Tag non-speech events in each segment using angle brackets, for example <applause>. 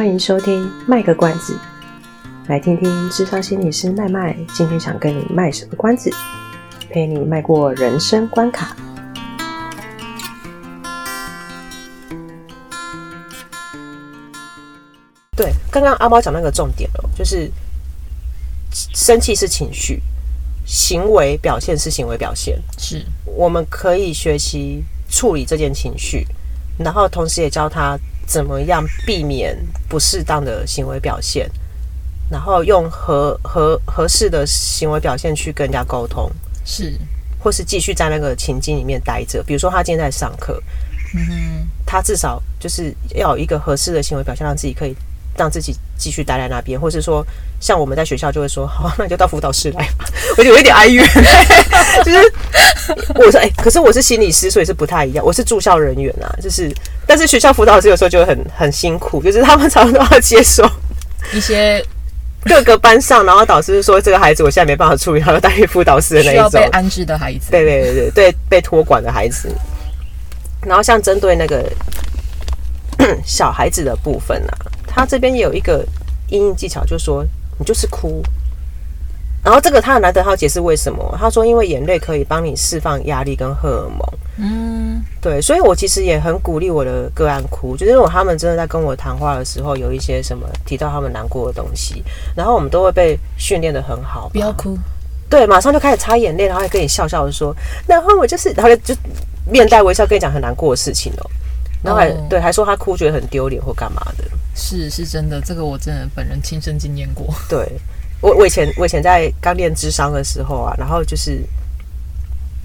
欢迎收听卖个关子，来听听智商心理师麦麦今天想跟你卖什么关子，陪你迈过人生关卡。对，刚刚阿猫讲那个重点了，就是生气是情绪，行为表现是行为表现，是我们可以学习处理这件情绪，然后同时也教他。怎么样避免不适当的行为表现，然后用合合合适的行为表现去跟人家沟通，是，或是继续在那个情境里面待着。比如说他今天在上课，嗯哼，他至少就是要有一个合适的行为表现，让自己可以让自己继续待在那边，或是说像我们在学校就会说，好，<laughs> 那你就到辅导室来吧。<laughs> 我就有一点哀怨，<laughs> 就是我说，哎、欸，可是我是心理师，所以是不太一样。我是住校人员啊，就是。但是学校辅导师有时候就会很很辛苦，就是他们常常都要接受一些各个班上，然后导师说这个孩子我现在没办法处理，然后带去辅导室的那一种需要被安置的孩子，对对对对对，被托管的孩子。然后像针对那个 <coughs> 小孩子的部分啊，他这边也有一个阴影技巧，就是说你就是哭。然后这个他很难得，他解释为什么？他说因为眼泪可以帮你释放压力跟荷尔蒙。嗯，对，所以我其实也很鼓励我的个案哭，就是如果他们真的在跟我谈话的时候有一些什么提到他们难过的东西，然后我们都会被训练的很好，不要哭，对，马上就开始擦眼泪，然后还跟你笑笑的说，然后我就是，然后就面带微笑跟你讲很难过的事情哦，然后还、哦、对，还说他哭觉得很丢脸或干嘛的，是是真的，这个我真的本人亲身经验过，对。我我以前我以前在刚练智商的时候啊，然后就是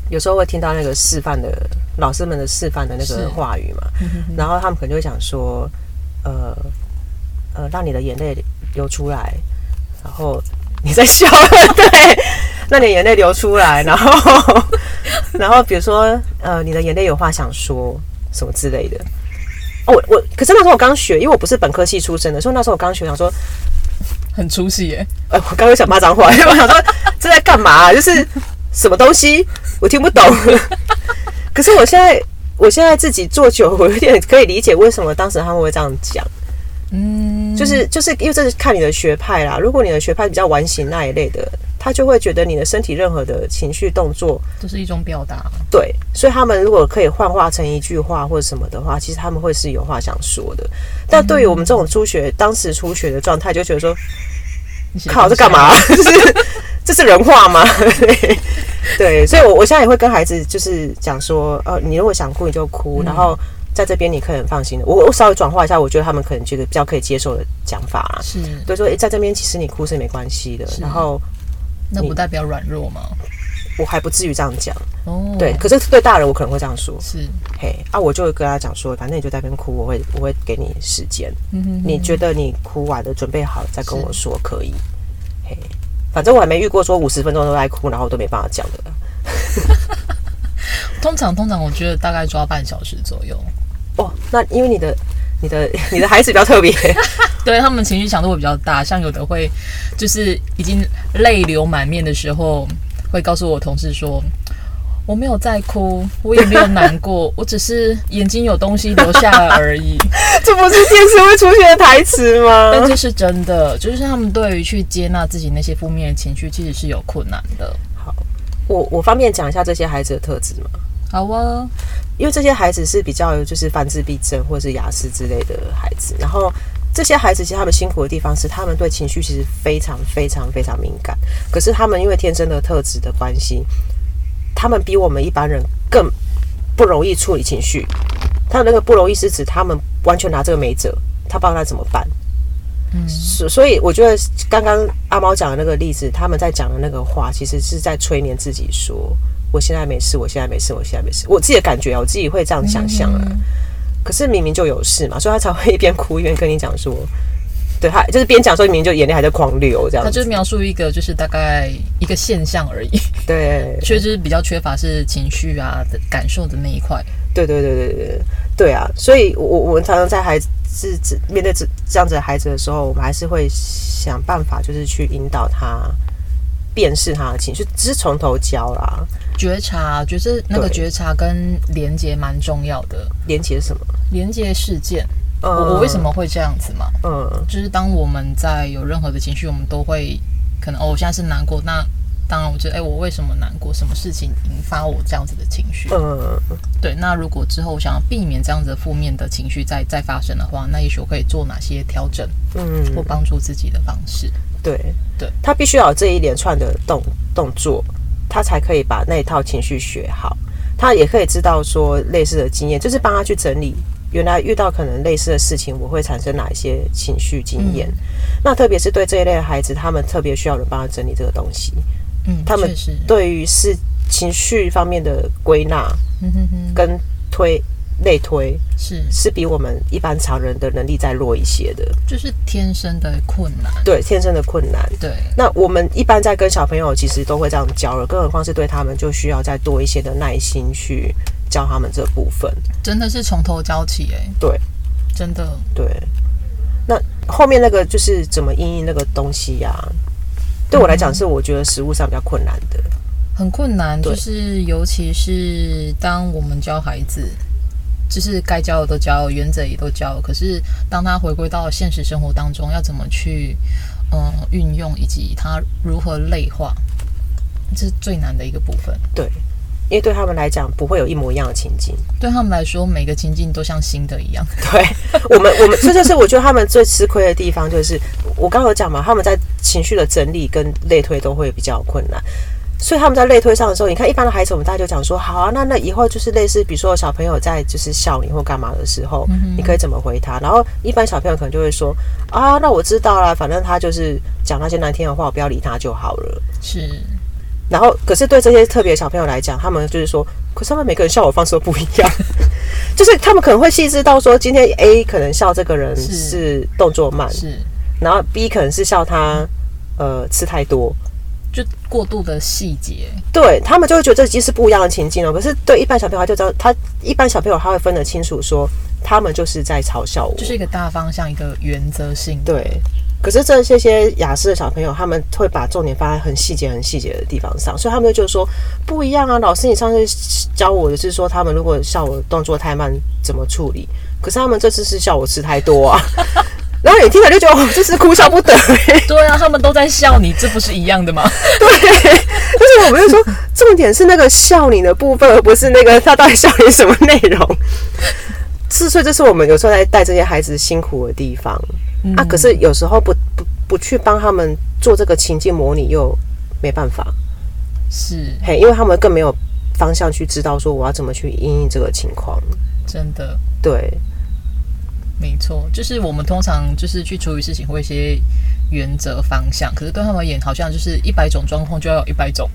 有时候会听到那个示范的老师们的示范的那个话语嘛，然后他们可能就会讲说，呃呃，让你的眼泪流出来，然后你在笑，<laughs> 对，让你的眼泪流出来，然后 <laughs> 然后比如说呃，你的眼泪有话想说什么之类的。哦，我我可是那时候我刚学，因为我不是本科系出身的，所以那时候我刚学，想说。很出戏耶！呃，我刚刚想骂脏话，因 <laughs> 为我想说这在干嘛啊？就是什么东西我听不懂。<laughs> 可是我现在，我现在自己做久，我有点可以理解为什么当时他们会这样讲。嗯，就是就是因为这是看你的学派啦。如果你的学派比较完形那一类的，他就会觉得你的身体任何的情绪动作都是一种表达。对，所以他们如果可以幻化成一句话或者什么的话，其实他们会是有话想说的。但对于我们这种初学、当时初学的状态，就觉得说。靠，这干嘛？<laughs> 这是这是人话吗？<laughs> 对，对，所以，我我现在也会跟孩子就是讲说，呃，你如果想哭，你就哭，然后在这边你可以很放心的。我我稍微转化一下，我觉得他们可能觉得比较可以接受的讲法啊。是，所以说，诶，在这边其实你哭是没关系的。然后，那不代表软弱吗？我还不至于这样讲。哦，对，可是对大人我可能会这样说。是，嘿，啊，我就会跟他讲说，反正你就在那边哭，我会我会给你时间。嗯哼，你觉得你哭完了，准备好了再跟我说可以。嘿，反正我还没遇过说五十分钟都在哭，然后都没办法讲的。<laughs> 通常通常我觉得大概抓半小时左右。哦，那因为你的你的 <laughs> 你的孩子比较特别，对他们情绪强度会比较大，像有的会就是已经泪流满面的时候，会告诉我同事说。我没有在哭，我也没有难过，<laughs> 我只是眼睛有东西流下来而已。<laughs> 这不是电视会出现的台词吗？但这是真的，就是他们对于去接纳自己那些负面的情绪，其实是有困难的。好，我我方便讲一下这些孩子的特质吗？好啊，因为这些孩子是比较就是泛自闭症或者是雅思之类的孩子，然后这些孩子其实他们辛苦的地方是，他们对情绪其实非常非常非常敏感，可是他们因为天生的特质的关系。他们比我们一般人更不容易处理情绪。他那个不容易是指他们完全拿这个没辙，他不知道他怎么办。嗯，所所以我觉得刚刚阿猫讲的那个例子，他们在讲的那个话，其实是在催眠自己说：“我现在没事，我现在没事，我现在没事。”我自己的感觉啊，我自己会这样想象啊。可是明明就有事嘛，所以他才会一边哭一边跟你讲说。对，他就是边讲说，明明就眼泪还在狂流，这样。他就是描述一个，就是大概一个现象而已。对，确实比较缺乏是情绪啊的感受的那一块。对对对对对对啊！所以我我们常常在孩子面对这这样子的孩子的时候，我们还是会想办法，就是去引导他辨识他的情绪，只是从头教啦。觉察，觉知那个觉察跟连接蛮重要的。连接什么？连接事件。我我为什么会这样子嘛？嗯，就是当我们在有任何的情绪，我们都会可能哦，我现在是难过，那当然我觉得，哎，我为什么难过？什么事情引发我这样子的情绪？嗯，对。那如果之后我想要避免这样子的负面的情绪再再发生的话，那也许我可以做哪些调整？嗯，或帮助自己的方式？对对，他必须要有这一连串的动动作，他才可以把那一套情绪学好。他也可以知道说类似的经验，就是帮他去整理。原来遇到可能类似的事情，我会产生哪一些情绪经验？嗯、那特别是对这一类的孩子，他们特别需要人帮他整理这个东西。嗯，他们对于是情绪方面的归纳，跟推类推是是比我们一般常人的能力再弱一些的，就是天生的困难。对，天生的困难。对，那我们一般在跟小朋友其实都会这样教了，更何况是对他们，就需要再多一些的耐心去。教他们这部分真的是从头教起哎，对，真的对。那后面那个就是怎么应应那个东西呀、啊？对我来讲，是我觉得食物上比较困难的，很困难。就是尤其是当我们教孩子，就是该教的都教，原则也都教，可是当他回归到现实生活当中，要怎么去嗯运用，以及他如何类化，这是最难的一个部分。对。因为对他们来讲，不会有一模一样的情境。对他们来说，每个情境都像新的一样。<laughs> 对我们，我们这就是我觉得他们最吃亏的地方，就是我刚刚有讲嘛，他们在情绪的整理跟类推都会比较困难。所以他们在类推上的时候，你看一般的孩子，我们大家就讲说，好啊，那那以后就是类似，比如说小朋友在就是笑你或干嘛的时候，你可以怎么回他？然后一般小朋友可能就会说，啊，那我知道了，反正他就是讲那些难听的话，我不要理他就好了。是。然后，可是对这些特别小朋友来讲，他们就是说，可是他们每个人笑我方式都不一样，<laughs> 就是他们可能会细致到说，今天 A 可能笑这个人是动作慢，是，是然后 B 可能是笑他呃吃太多，就过度的细节，对他们就会觉得这其实是不一样的情境了。可是对一般小朋友，他就知道，他一般小朋友他会分得清楚，说他们就是在嘲笑我，就是一个大方向，一个原则性，对。可是这些些雅思的小朋友，他们会把重点放在很细节、很细节的地方上，所以他们就说不一样啊。老师，你上次教我的是说，他们如果笑我动作太慢，怎么处理？可是他们这次是笑我吃太多啊。然后你听了就觉得，哦，这是哭笑不得。<laughs> 对啊，他们都在笑你，这不是一样的吗？<laughs> 对，就是我们就说，重点是那个笑你的部分，而不是那个他到底笑你什么内容。是，所以这是我们有时候在带这些孩子辛苦的地方。啊！可是有时候不不不去帮他们做这个情境模拟，又没办法。是嘿，因为他们更没有方向去知道说我要怎么去应应这个情况。真的，对，没错，就是我们通常就是去处理事情会一些原则方向，可是对他们而言，好像就是一百种状况就要有一百种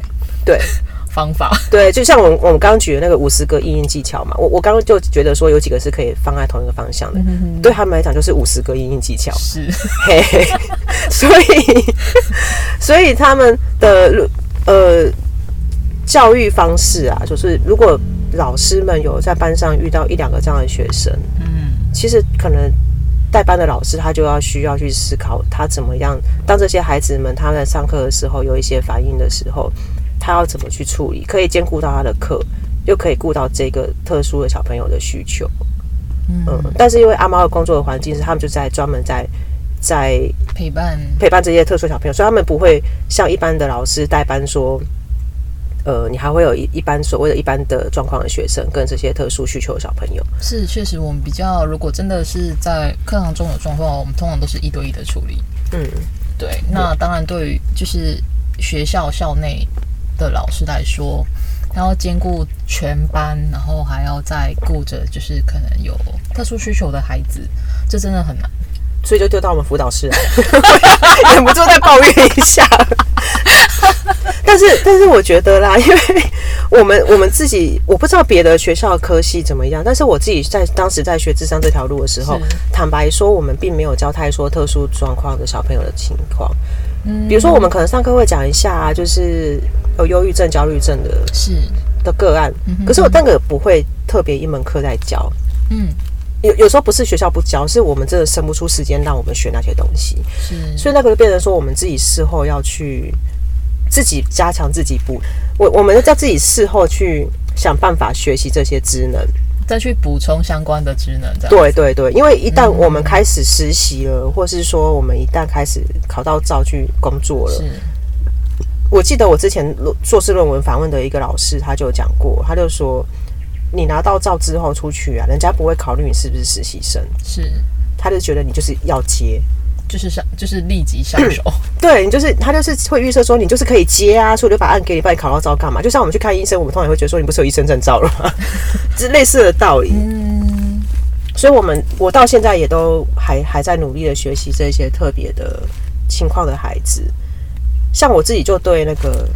对。<laughs> 方法。对，就像我我们刚刚举的那个五十个应应技巧嘛，我我刚刚就觉得说有几个是可以放在同一个方向的，嗯、对他们来讲就是五十个应应技巧，是，嘿嘿，<laughs> 所以 <laughs> 所以他们的呃教育方式啊，就是如果老师们有在班上遇到一两个这样的学生，嗯，其实可能代班的老师他就要需要去思考他怎么样，当这些孩子们他在上课的时候有一些反应的时候。他要怎么去处理？可以兼顾到他的课，又可以顾到这个特殊的小朋友的需求。嗯，嗯，但是因为阿猫的工作的环境是，他们就在专门在在陪伴陪伴这些特殊小朋友，所以他们不会像一般的老师代班说，呃，你还会有一一般所谓的一般的状况的学生跟这些特殊需求的小朋友。是，确实我们比较，如果真的是在课堂中有状况，我们通常都是一对一的处理。嗯，对。那当然，对于就是学校校内。的老师来说，他要兼顾全班，然后还要再顾着就是可能有特殊需求的孩子，这真的很难，所以就丢到我们辅导室来，<laughs> 忍不住再抱怨一下。<laughs> 但是，但是我觉得啦，<laughs> 因为我们我们自己，我不知道别的学校的科系怎么样，但是我自己在当时在学智商这条路的时候，坦白说，我们并没有教太多特殊状况的小朋友的情况。嗯，比如说我们可能上课会讲一下啊，就是。有忧郁症、焦虑症的是的个案，可是我那个不会特别一门课在教。嗯，有有时候不是学校不教，是我们真的生不出时间让我们学那些东西。是，所以那个就变成说，我们自己事后要去自己加强自己补。我我们要自己事后去想办法学习这些职能。再去补充相关的职能。对对对，因为一旦我们开始实习了，嗯、或是说我们一旦开始考到照去工作了，是。我记得我之前硕士论文访问的一个老师，他就讲过，他就说，你拿到照之后出去啊，人家不会考虑你是不是实习生，是，他就觉得你就是要接。就是上，<coughs> 就是立即上手。<coughs> 对，你就是他，就是会预设说你就是可以接啊，所以我就把案给你，办你考到照干嘛？就像我们去看医生，我们通常会觉得说你不是有医生证照了吗？<laughs> 这类似的道理。嗯，所以我们我到现在也都还还在努力的学习这些特别的情况的孩子。像我自己就对那个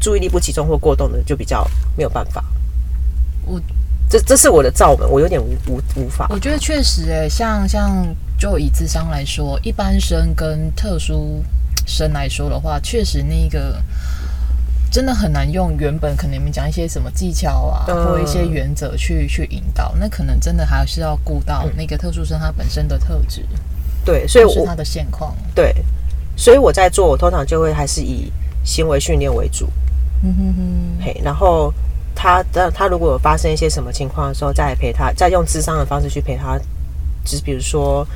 注意力不集中或过动的就比较没有办法。我这这是我的罩门，我有点无无无法。我觉得确实、欸，哎，像像。就以智商来说，一般生跟特殊生来说的话，确实那个真的很难用原本可能你们讲一些什么技巧啊，嗯、或一些原则去去引导，那可能真的还是要顾到那个特殊生他本身的特质，对，所以我是他的现况，对，所以我在做，我通常就会还是以行为训练为主，嗯哼哼，嘿，然后他的他如果有发生一些什么情况的时候，再陪他，再用智商的方式去陪他，就是比如说。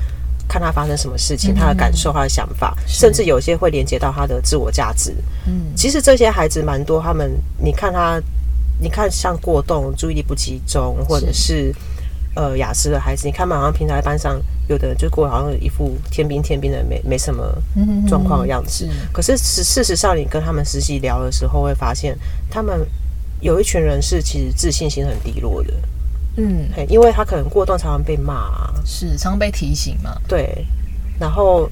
看他发生什么事情，他的感受，他的想法，嗯、甚至有些会连接到他的自我价值。嗯，其实这些孩子蛮多，他们你看他，你看像过动、注意力不集中，或者是，呃雅思的孩子，你看嘛，好像平常在班上有的人就过好像一副天兵天兵的，没没什么状况的样子。可是事事实上，你跟他们实际聊的时候，会发现他们有一群人是其实自信心很低落的。嗯，因为他可能过动，常常被骂啊，是常常被提醒嘛。对，然后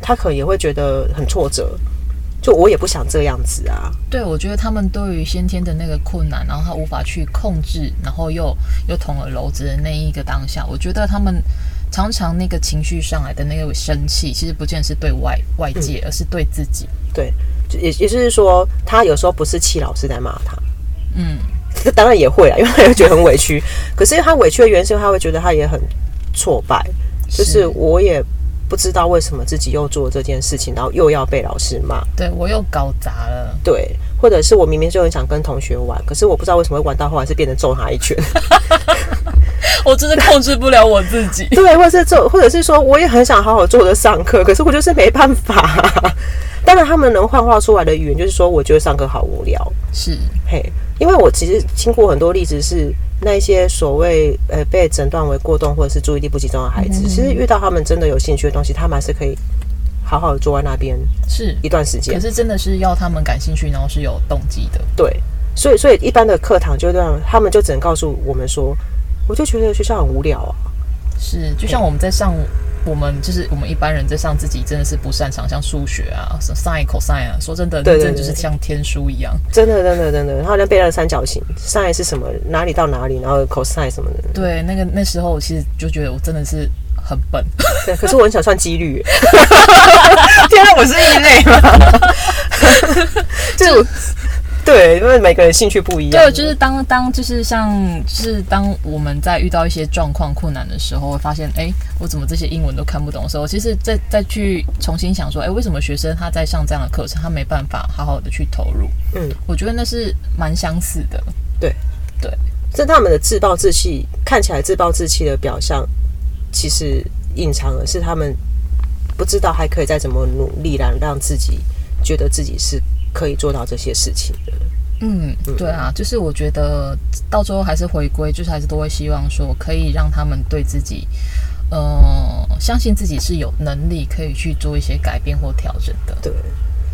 他可能也会觉得很挫折，就我也不想这样子啊。对，我觉得他们对于先天的那个困难，然后他无法去控制，然后又又捅了篓子的那一个当下，我觉得他们常常那个情绪上来的那个生气，其实不见得是对外外界，嗯，而是对自己。对，也也就是说，他有时候不是气老师在骂他，嗯。这当然也会啊，因为他会觉得很委屈。可是他委屈的原因是，他会觉得他也很挫败，就是我也不知道为什么自己又做这件事情，然后又要被老师骂。对，我又搞砸了。对，或者是我明明就很想跟同学玩，可是我不知道为什么会玩到后来是变成揍他一拳。<laughs> 我真的控制不了我自己。对，或者是揍，或者是说我也很想好好坐着上课，可是我就是没办法。<laughs> 当然，他们能幻化出来的语言就是说，我觉得上课好无聊。是，嘿。因为我其实听过很多例子，是那一些所谓呃被诊断为过动或者是注意力不集中的孩子，其实遇到他们真的有兴趣的东西，他们还是可以好好的坐在那边是一段时间。可是真的是要他们感兴趣，然后是有动机的。对，所以所以一般的课堂就这样，他们就只能告诉我们说，我就觉得学校很无聊啊。是，就像我们在上。我们就是我们一般人在上自己真的是不擅长，像数学啊、什么 sin、cosine 啊，说真的，真的就是像天书一样，真的，真的，真的。他好像背了三角形，sin 是什么？哪里到哪里？然后 cosine 什么的。对，那个那时候我其实就觉得我真的是很笨。对，可是我很想算几率。<laughs> 天啊，我是异类吗？<laughs> <laughs> 就。对，因为每个人兴趣不一样。对，就是当当就是像就是当我们在遇到一些状况困难的时候，会发现，哎，我怎么这些英文都看不懂的时候，其实再再去重新想说，哎，为什么学生他在上这样的课程，他没办法好好的去投入？嗯，我觉得那是蛮相似的。对对，是他们的自暴自弃，看起来自暴自弃的表象，其实隐藏的是他们不知道还可以再怎么努力来让自己觉得自己是。可以做到这些事情的，嗯，对啊，就是我觉得到最后还是回归，就是还是都会希望说，可以让他们对自己，呃，相信自己是有能力可以去做一些改变或调整的。对，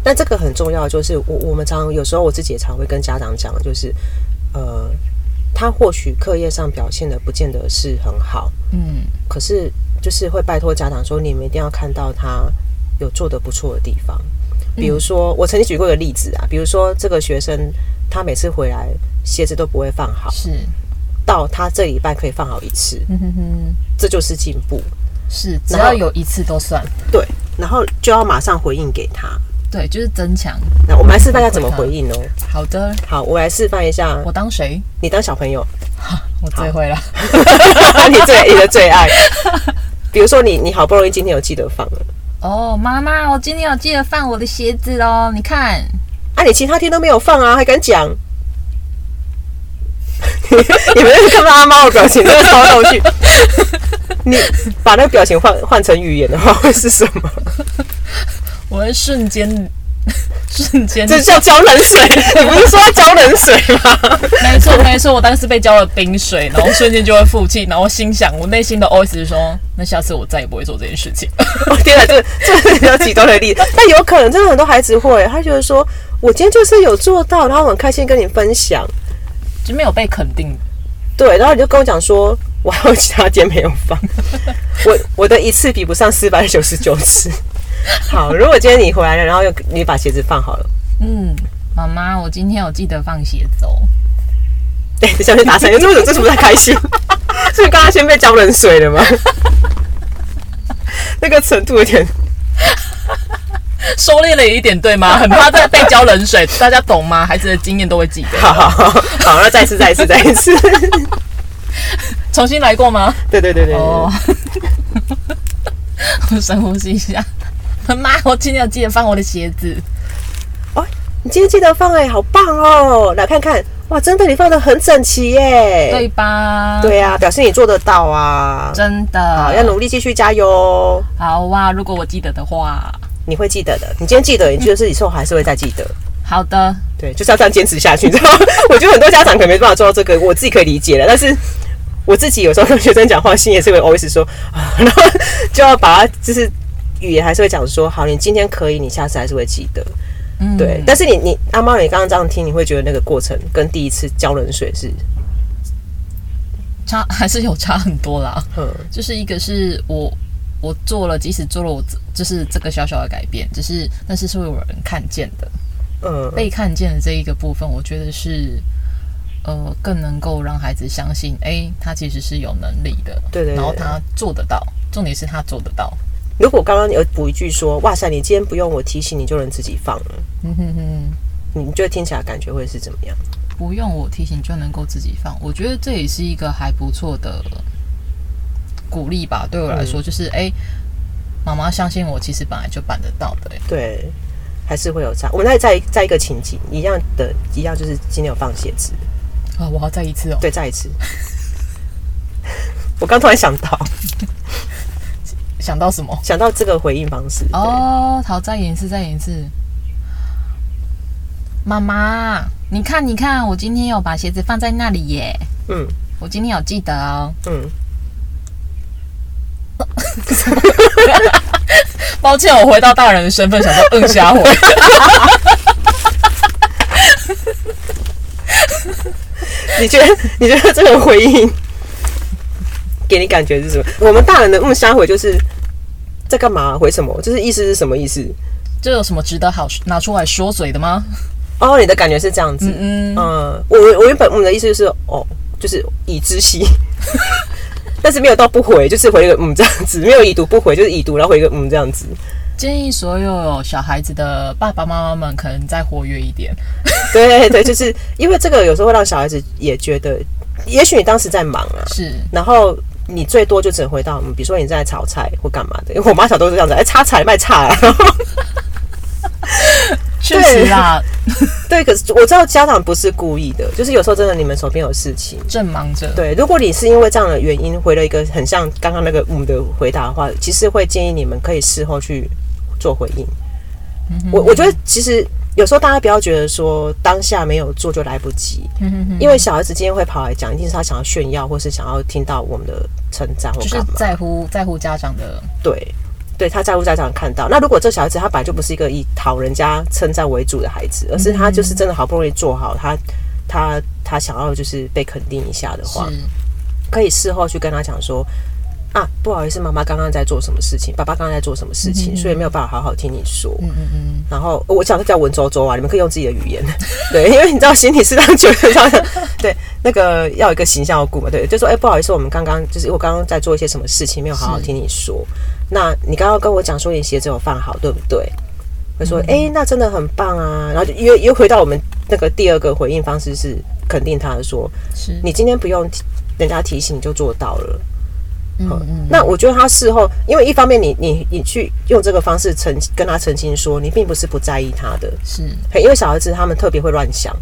但这个很重要，就是我我们常常有时候我自己也常会跟家长讲，就是呃，他或许课业上表现的不见得是很好，嗯，可是就是会拜托家长说，你们一定要看到他有做的不错的地方。比如说，我曾经举过一个例子啊，比如说这个学生他每次回来鞋子都不会放好，是到他这礼拜可以放好一次，嗯哼哼，这就是进步，是只要有一次都算对，然后就要马上回应给他，对，就是增强。那我们来示范一下怎么回应哦。好的，好，我来示范一下。我当谁？你当小朋友。我最会了，<laughs> 你最你的最爱。<laughs> 比如说你你好不容易今天有记得放了。哦，妈妈，我今天有记得放我的鞋子哦。你看，啊，你其他天都没有放啊，还敢讲？<laughs> 你们看到阿猫的表情，真的超逗趣。你把那个表情换换成语言的话，会是什么？<laughs> 我会瞬间。瞬间，这叫浇冷水。<laughs> 你不是说要浇冷水吗？没错，没错，我当时被浇了冰水，然后瞬间就会负气，然后心想，我内心的 <laughs> OS 是说，那下次我再也不会做这件事情。我 <laughs> 天哪，这这是比较极端的例子，但有可能真的很多孩子会，他觉得说我今天就是有做到，然后很开心跟你分享，就没有被肯定。对，然后你就跟我讲说，我还有其他间没有放，我我的一次比不上四百九十九次。<laughs> 好，如果今天你回来了，然后又你把鞋子放好了，嗯，妈妈，我今天有记得放鞋子哦。对，你下面打伞，为什么这是不太开心？<laughs> 是你刚刚先被浇冷水了吗？<laughs> 那个程度有点收敛了一点，对吗？很怕再被浇冷水，大家懂吗？孩子的经验都会记得。好好好，好，那再一次，再一次，再一次，重新来过吗？对对对对，对。哦，我深呼吸一下。<laughs> 妈，我今天要记得放我的鞋子。哦，你今天记得放哎、欸，好棒哦！来看看，哇，真的，你放的很整齐耶，对吧？对啊，表示你做得到啊，真的。好，要努力继续加油。好哇，如果我记得的话，你会记得的。你今天记得，你就是以后还是会再记得。好的，对，就是要这样坚持下去，你知道吗？<laughs> 我觉得很多家长可能没办法做到这个，我自己可以理解了。但是我自己有时候跟学生讲话，心也是会 always 说啊，然后就要把它就是。语言还是会讲说，好，你今天可以，你下次还是会记得，嗯，对。但是你你阿猫，你刚刚这样听，你会觉得那个过程跟第一次浇冷水是差，<laughs> 还是有差很多啦。嗯，就是一个是我我做了，即使做了我就是这个小小的改变，只是但是是会有人看见的，嗯，被看见的这一个部分，我觉得是呃更能够让孩子相信，哎、欸，他其实是有能力的，对，对对，然后他做得到，重点是他做得到。如果刚刚有补一句说，哇塞，你今天不用我提醒，你就能自己放了。嗯哼哼，你觉得听起来感觉会是怎么样？不用我提醒就能够自己放，我觉得这也是一个还不错的鼓励吧。对我来说，就是哎，妈妈相信我，其实本来就办得到的。对，还是会有差。我们再再再一个情景，一样的，一样就是今天有放鞋子啊，我要再一次哦。对，再一次。我刚突然想到。<laughs> 想到什么？想到这个回应方式哦。好，再演一次，再演一次。妈妈，你看，你看，我今天有把鞋子放在那里耶。嗯，我今天有记得哦。嗯。<laughs> 抱歉，我回到大人的身份，想说嗯瞎回。<laughs> 你觉得？你觉得这个回应给你感觉是什么？我们大人的嗯瞎回就是。在干嘛？回什么？就是意思是什么意思？这有什么值得好拿出来说嘴的吗？哦，你的感觉是这样子。嗯嗯，嗯我我原本我的意思就是哦，就是已知悉，<laughs> 但是没有到不回，就是回一个嗯这样子，没有已读不回，就是已读然后回一个嗯这样子。建议所有小孩子的爸爸妈妈们可能再活跃一点。对对，<laughs> 就是因为这个有时候会让小孩子也觉得，也许你当时在忙啊，是，然后。你最多就只能回到，比如说你在炒菜或干嘛的。因为我妈小时候是这样子，哎，插菜卖菜啊。<laughs> 确实啦，<laughs> 对，可是我知道家长不是故意的，就是有时候真的你们手边有事情，正忙着。对，如果你是因为这样的原因回了一个很像刚刚那个“嗯”的回答的话，其实会建议你们可以事后去做回应。嗯、我我觉得其实。有时候大家不要觉得说当下没有做就来不及，因为小孩子今天会跑来讲，一定是他想要炫耀，或是想要听到我们的称赞，或就是在乎在乎家长的。对，对，他在乎家长看到。那如果这小孩子他本来就不是一个以讨人家称赞为主的孩子，而是他就是真的好不容易做好，他他他想要就是被肯定一下的话，可以事后去跟他讲说。啊，不好意思，妈妈刚刚在做什么事情？爸爸刚刚在做什么事情？嗯嗯嗯，所以没有办法好好听你说。嗯嗯嗯。然后我讲的叫文绉绉啊，你们可以用自己的语言。<laughs> 对，因为你知道，心理适当久了，对那个要有一个形象要顾嘛。对，就说哎、欸，不好意思，我们刚刚就是我刚刚在做一些什么事情，没有好好听你说。那你刚刚跟我讲说你鞋子有放好，对不对？会说哎、欸，那真的很棒啊。然后就又又回到我们那个第二个回应方式是肯定他的说，是你今天不用人家提醒你就做到了。嗯，嗯，那我觉得他事后，因为一方面你你你去用这个方式澄跟他澄清说，你并不是不在意他的，是，因为小孩子他们特别会乱想，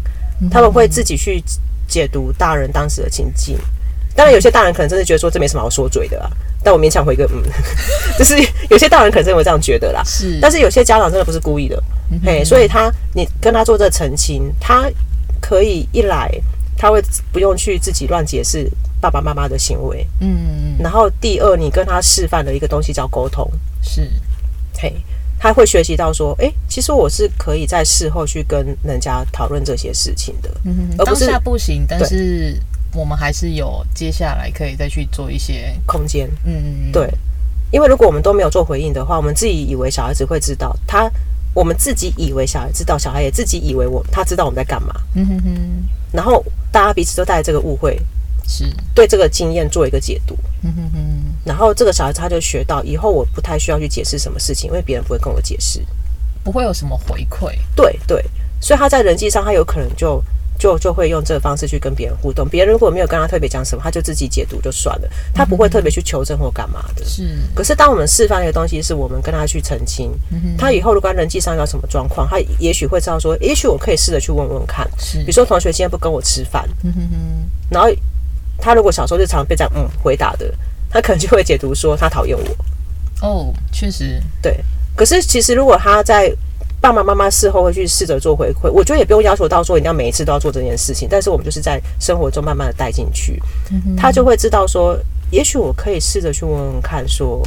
他们会自己去解读大人当时的情境。当然，有些大人可能真的觉得说这没什么好说嘴的啦，但我勉强回个嗯，<laughs> 就是有些大人可能真的会这样觉得啦。是，但是有些家长真的不是故意的，嗯、嘿，所以他你跟他做这澄清，他可以一来他会不用去自己乱解释爸爸妈妈的行为，嗯，然后第二，你跟他示范的一个东西叫沟通，是，嘿。他会学习到说，哎、欸，其实我是可以在事后去跟人家讨论这些事情的，嗯哼，而不是当下不行，但是我们还是有接下来可以再去做一些空间，嗯，对，因为如果我们都没有做回应的话，我们自己以为小孩子会知道，他我们自己以为小孩知道，小孩也自己以为我他知道我们在干嘛，嗯哼哼，然后大家彼此都带着这个误会，是对这个经验做一个解读，嗯哼哼。然后这个小孩子他就学到，以后我不太需要去解释什么事情，因为别人不会跟我解释，不会有什么回馈。对对，所以他在人际上，他有可能就就就会用这个方式去跟别人互动。别人如果没有跟他特别讲什么，他就自己解读就算了，他不会特别去求证或干嘛的。是。可是当我们示范一个东西，是我们跟他去澄清，他以后如果人际上有什么状况，他也许会知道说，也许我可以试着去问问看。是。比如说同学今天不跟我吃饭，嗯哼哼。然后他如果小时候就常被这样嗯回答的。他可能就会解读说他讨厌我，哦，确实，对。可是其实如果他在爸爸妈妈事后会去试着做回馈，我觉得也不用要求到说一定要每一次都要做这件事情。但是我们就是在生活中慢慢的带进去，他就会知道说，也许我可以试着去问问看，说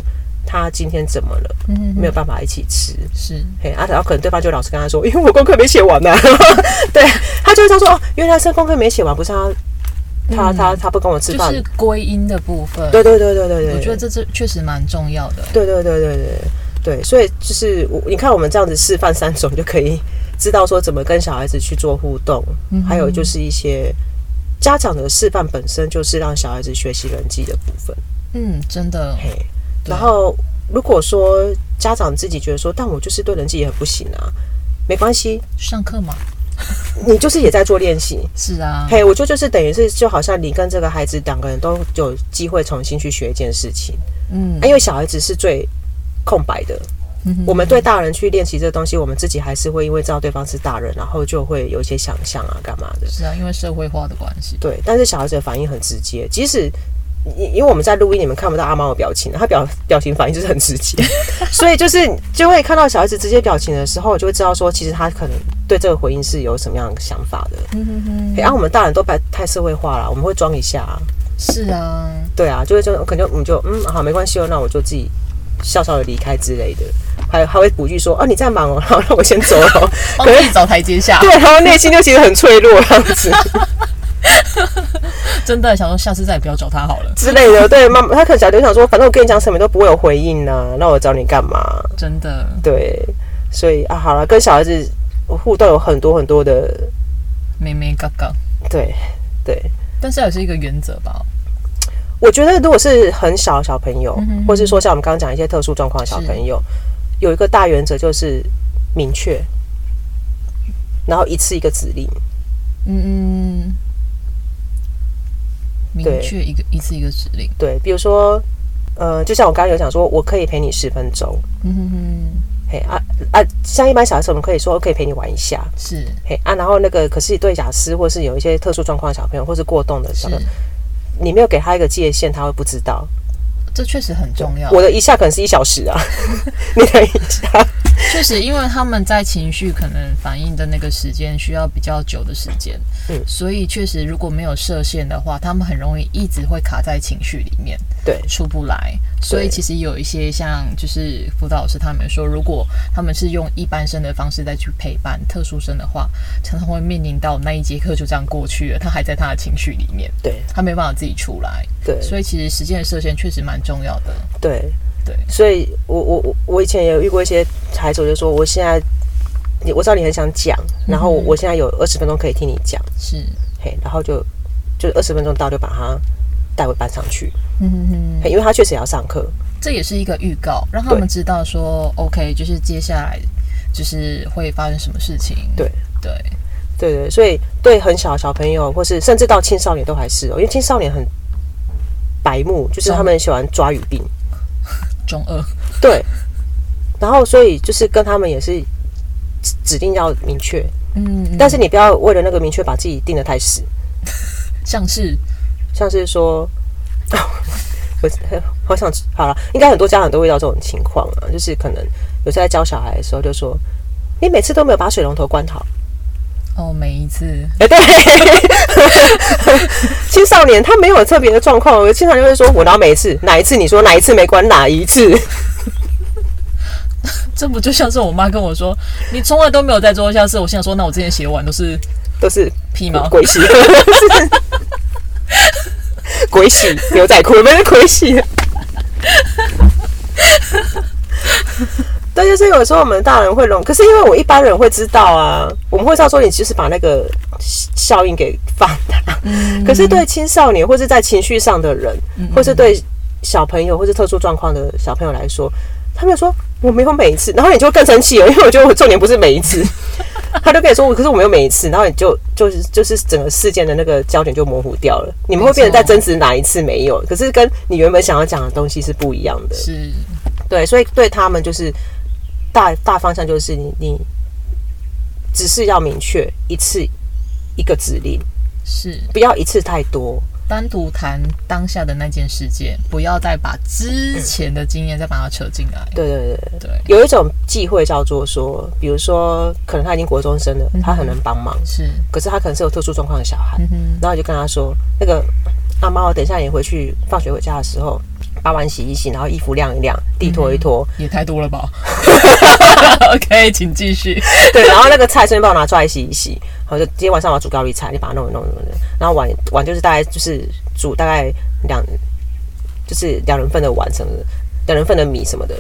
他今天怎么了，没有办法一起吃，是，嘿，啊，然后可能对方就老实跟他说，因为我功课没写完呐，<laughs> 对，他就会说哦，原来是功课没写完，不是他。他他他不跟我吃饭，就是归因的部分。对对对对对对，我觉得这这确实蛮重要的。对对对对对对，所以就是我你看我们这样子示范三种，就可以知道说怎么跟小孩子去做互动，还有就是一些家长的示范本身就是让小孩子学习人际的部分。嗯，真的。嘿，然后如果说家长自己觉得说，但我就是对人际也很不行啊，没关系，上课嘛。<laughs> 你就是也在做练习，是啊，嘿，我觉得就是等于是就好像你跟这个孩子两个人都有机会重新去学一件事情，嗯，因为小孩子是最空白的，嗯，我们对大人去练习这个东西，我们自己还是会因为知道对方是大人，然后就会有一些想象啊，干嘛的，是啊，因为社会化的关系，对，但是小孩子的反应很直接，即使。因因为我们在录音，你们看不到阿猫的表情，他表表情反应就是很直接，<laughs> 所以就是就会看到小孩子直接表情的时候，就会知道说，其实他可能对这个回应是有什么样的想法的。嗯哼哼。然后、欸啊、我们大人都太太社会化了，我们会装一下、啊。是啊。对啊，就会就可能我们就嗯好没关系哦，那我就自己笑笑的离开之类的，还还会补句说哦、啊、你在忙哦，然后让我先走了，<laughs> 可以找台阶下。对，然后内心就其实很脆弱这样子。<laughs> 真的想说，下次再也不要找他好了之类的。对，妈妈，他可能小就想说，反正我跟你讲什么都不会有回应呢、啊，那我找你干嘛？真的，对，所以啊，好了，跟小孩子互动有很多很多的咩咩嘎嘎，对对，但是也是一个原则吧。我觉得，如果是很小的小朋友，或是说像我们刚刚讲一些特殊状况的小朋友，有一个大原则就是明确，然后一次一个指令。嗯嗯。明确一个一次一个指令，对，比如说，呃，就像我刚刚有讲说，我可以陪你十分钟，嗯哼哼，嘿啊啊，像一般小孩子，我们可以说我可以陪你玩一下，是，嘿啊，然后那个可是对亚斯或是有一些特殊状况的小朋友，或是过动的小朋友，是你没有给他一个界限，他会不知道，这确实很重要。我的一下可能是一小时啊，<laughs> 你的一下。<laughs> 确实，因为他们在情绪可能反应的那个时间需要比较久的时间，嗯，所以确实如果没有设限的话，他们很容易一直会卡在情绪里面，对，出不来。所以其实有一些像就是辅导老师他们说，如果他们是用一般生的方式再去陪伴特殊生的话，常常会面临到那一节课就这样过去了，他还在他的情绪里面，对，他没办法自己出来，对，所以其实时间的设限确实蛮重要的，对。对，所以我我我我以前也有遇过一些孩子，我就说我现在，你我知道你很想讲，然后我现在有二十分钟可以听你讲，是，嘿，然后就就二十分钟到就把他带回班上去，嗯哼哼，因为他确实也要上课，这也是一个预告，让他们知道说，OK，就是接下来就是会发生什么事情，对。对。对对，所以对很小的小朋友，或是甚至到青少年都还是哦，因为青少年很白目，就是他们喜欢抓语病。中二，对，然后所以就是跟他们也是指定要明确，嗯，但是你不要为了那个明确把自己定的太死，<laughs> 像是？像是说，<laughs> 我 <laughs> 好想好了，应该很多家长都会遇到这种情况啊，就是可能有时候在教小孩的时候，就说你每次都没有把水龙头关好。哦，每一次，哎，对，<laughs> 青少年他没有特别的状况，我经常就会说，我哪每一次哪一次你说哪一次没关哪一次，<laughs> 这不就像是我妈跟我说，你从来都没有在做下事，我心想说，那我之前写完都是都是屁毛。鬼洗，鬼洗 <laughs> 牛仔裤，没是鬼洗。对，就是有时候我们大人会弄，可是因为我一般人会知道啊，我们会知道说你其实把那个效应给放大。嗯。可是对青少年或是在情绪上的人，或是对小朋友或是特殊状况的小朋友来说，他们说我没有每一次，然后你就会更生气了，因为我觉得我重点不是每一次，<laughs> 他就跟你说，可是我没有每一次，然后你就就是就是整个事件的那个焦点就模糊掉了，你们会变成在争执哪一次没有，可是跟你原本想要讲的东西是不一样的。是。对，所以对他们就是。大大方向就是你你只是要明确一次一个指令，是不要一次太多，单独谈当下的那件事件，不要再把之前的经验再把它扯进来。对对对对，对有一种忌讳叫做说，比如说可能他已经国中生了，嗯、他很能帮忙，是，可是他可能是有特殊状况的小孩，嗯、然后你就跟他说，那个阿妈，我等一下你回去放学回家的时候。把碗洗一洗，然后衣服晾一晾，地拖一拖，嗯、也太多了吧？<laughs> OK，请继续。<laughs> 对，然后那个菜顺便帮我拿出来洗一洗。好，就今天晚上我要煮高丽菜，你把它弄一弄弄弄。然后碗碗就是大概就是煮大概两，就是两人份的碗什么的，两人份的米什么的，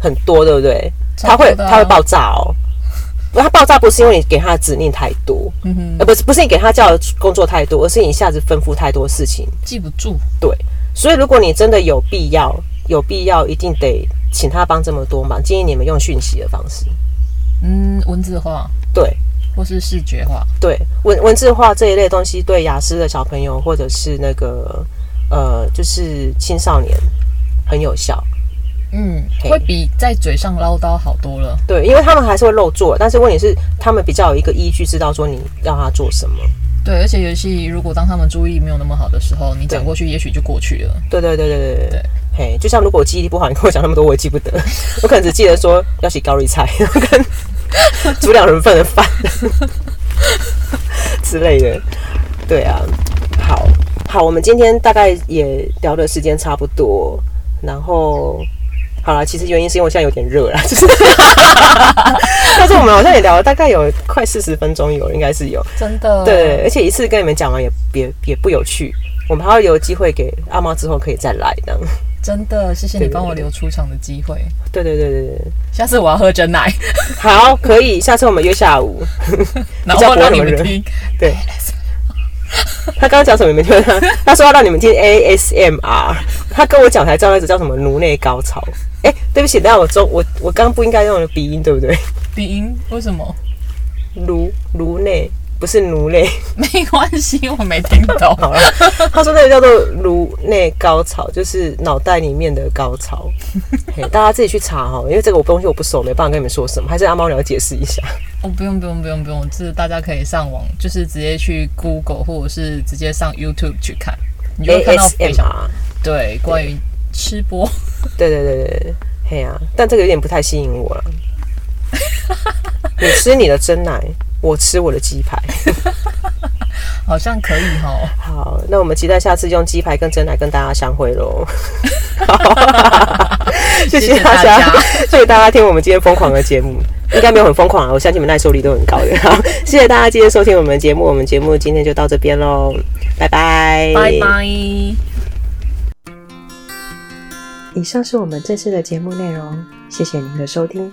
很多，对不对？它会它会爆炸哦。不，它爆炸不是因为你给他的指令太多，嗯哼，呃，不是不是你给他叫的工作太多，而是你一下子吩咐太多事情，记不住。对。所以，如果你真的有必要，有必要，一定得请他帮这么多忙。建议你们用讯息的方式，嗯，文字化，对，或是视觉化，对，文文字化这一类东西，对雅思的小朋友或者是那个呃，就是青少年很有效。嗯，会比在嘴上唠叨好多了。对，因为他们还是会漏做，但是问题是，他们比较有一个依据，知道说你要他做什么。对，而且游戏如果当他们注意力没有那么好的时候，你讲过去也许就过去了。对对对对对对对，嘿，就像如果我记忆力不好，你跟我讲那么多，我也记不得。<laughs> 我可能只记得说要洗高丽菜，<laughs> 跟煮两人份的饭 <laughs> 之类的。对啊，好好，我们今天大概也聊的时间差不多，然后。好了，其实原因是因为我现在有点热啦，<laughs> 就是，但是我们好像也聊了大概有快四十分钟有，应该是有，真的，对，而且一次跟你们讲完也也也不有趣，我们还要留机会给阿猫之后可以再来的，真的，谢谢你帮我留出场的机会，对对对对对，下次我要喝真奶，好，可以，下次我们约下午，<laughs> 然后让你们听，对。<laughs> 他刚刚讲什么？你们听他？他说要让你们听 ASMR。他跟我讲才知道那个叫什么颅内高潮。哎、欸，对不起，等下我中我我刚刚不应该用的鼻音，对不对？鼻音？为什么？颅颅内。不是颅内，<laughs> 没关系，我没听懂。好了，他说那个叫做颅内高潮，就是脑袋里面的高潮。<laughs> 大家自己去查哈，因为这个我东西我不熟，没办法跟你们说什么。还是阿猫你要解释一下？哦，不用不用不用不用，就是大家可以上网，就是直接去 Google 或者是直接上 YouTube 去看，你就会看到非常 ASMR 对关于吃播。对对对对对，嘿啊，但这个有点不太吸引我了。<laughs> 你吃你的真奶。我吃我的鸡排，<laughs> 好像可以哦。好，那我们期待下次用鸡排跟真奶跟大家相会喽。<laughs> 谢谢大家，谢谢大家听我们今天疯狂的节目，应该没有很疯狂啊，我相信你们耐受力都很高的。好，谢谢大家今天收听我们的节目，我们节目今天就到这边喽，拜拜，拜拜。以上是我们这次的节目内容，谢谢您的收听。